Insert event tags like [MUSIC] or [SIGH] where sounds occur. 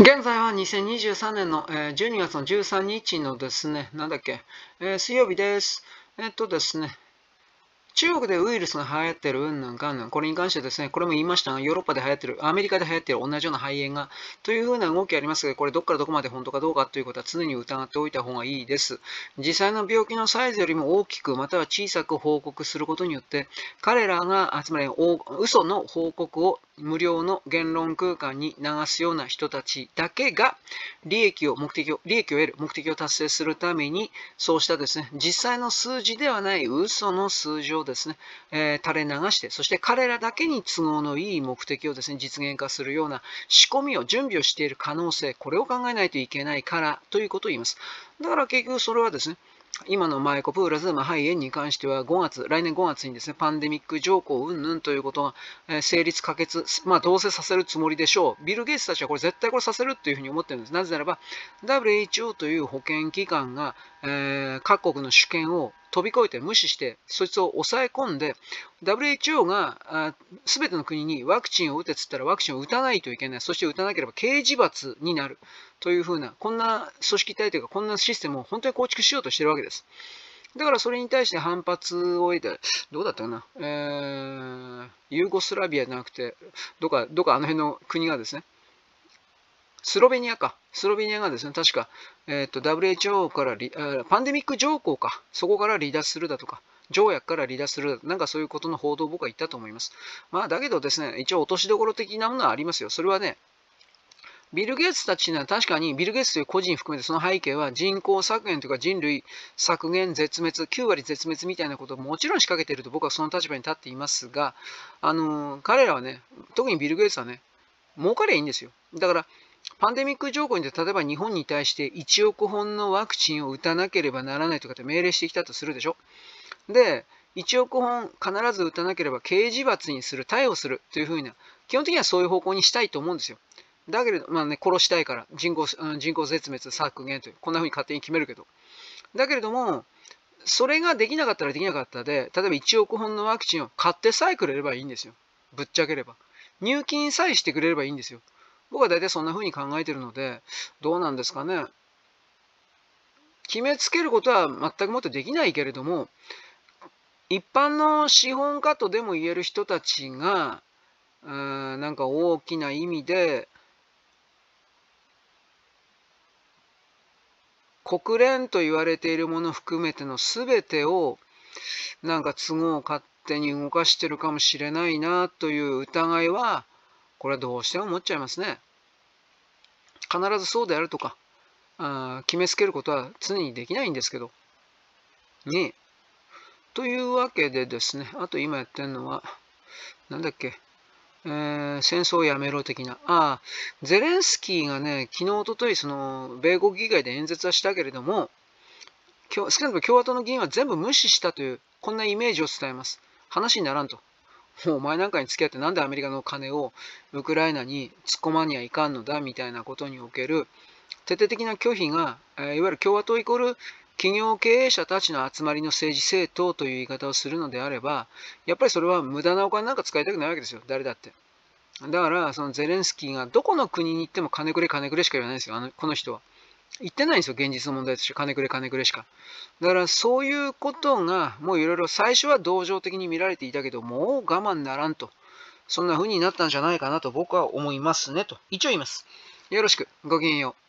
現在は2023年の、12月の13日のですね、なんだっけ、えー水曜日です。えっとですね、中国でウイルスが流行ってるうんぬんかんぬん、これに関してですね、これも言いましたが、ヨーロッパで流行ってる、アメリカで流行ってる同じような肺炎が、というふうな動きありますが、これどっからどこまで本当かどうかということは常に疑っておいた方がいいです。実際の病気のサイズよりも大きく、または小さく報告することによって、彼らが、つまり嘘の報告を無料の言論空間に流すような人たちだけが利益を目的を利益を得る目的を達成するためにそうしたですね実際の数字ではない嘘の数字をですね、えー垂れ流してそして彼らだけに都合のいい目的をですね実現化するような仕込みを準備をしている可能性これを考えないといけないからということを言います。だから結局それはですね今のマイコプーラズマ肺炎に関しては5月、来年5月にですね、パンデミック条項うんぬんということが、成立可決、まあどうせさせるつもりでしょう。ビル・ゲイツたちはこれ絶対これさせるっていうふうに思ってるんです。なぜならば、WHO という保健機関が、えー各国の主権を飛び越えて無視して、そいつを抑え込んで、WHO があ全ての国にワクチンを打てっつったらワクチンを打たないといけない。そして打たなければ刑事罰になる。というふうな、こんな組織体というか、こんなシステムを本当に構築しようとしてるわけです。だからそれに対して反発を得て、どうだったかな、えー、ユーゴスラビアじゃなくて、どっか、どっかあの辺の国がですね、スロベニアか。スロベニアがですね、確か、えっ、と、WHO から離、あパンデミック条項か。そこから離脱するだとか、条約から離脱するだとか、なんかそういうことの報道を僕は言ったと思います。まあ、だけどですね、一応落としどころ的なものはありますよ。それはね、ビル・ゲイツたちには確かにビル・ゲイツという個人含めてその背景は人口削減というか人類削減絶滅9割絶滅みたいなことをもちろん仕掛けていると僕はその立場に立っていますがあの彼らはね特にビル・ゲイツはね儲かりゃいいんですよだからパンデミック条項に例えば日本に対して1億本のワクチンを打たなければならないとかって命令してきたとするでしょ。で1億本必ず打たなければ刑事罰にする逮捕するというふうな基本的にはそういう方向にしたいと思うんですよ。だけれど、まあね、殺したいから人口うん人口絶滅削減というこんなふうに勝手に決めるけど。だけれどもそれができなかったらできなかったで例えば1億本のワクチンを買ってさえくれればいいんですよ。ぶっちゃければ。入金さえしてくれればいいんですよ。僕は大体そんなふうに考えてるのでどうなんですかね。決めつけることは全くもってできないけれども一般の資本家とでも言える人たちがうんなんか大きな意味で国連と言われているもの含めての全てをなんか都合を勝手に動かしてるかもしれないなという疑いはこれどうしても思っちゃいますね。必ずそうであるとかあ決めつけることは常にできないんですけど。ね。というわけでですね、あと今やってるのは、なんだっけ、えー戦争をやめろ的な。ああ、ゼレンスキーがね、昨日、おととい、その、米国議会で演説はしたけれども、少なくとも共和党の議員は全部無視したという、こんなイメージを伝えます。話にならんと。も [LAUGHS] うお前なんかに付き合ってなんでアメリカの金をウクライナに突っ込まにはいかんのだみたいなことにおける徹底的な拒否が、えいわゆる共和党イコール企業経営者たちの集まりの政治政党という言い方をするのであれば、やっぱりそれは無駄なお金なんか使いたくないわけですよ、誰だって。だから、そのゼレンスキーがどこの国に行っても金くれ金くれしか言わないんですよ、あのこの人は。言ってないんですよ、現実の問題として金くれ金くれしか。だからそういうことが、もういろいろ最初は同情的に見られていたけど、もう我慢ならんと。そんな風になったんじゃないかなと僕は思いますねと。一応言います。よろしく。ごきげんよう。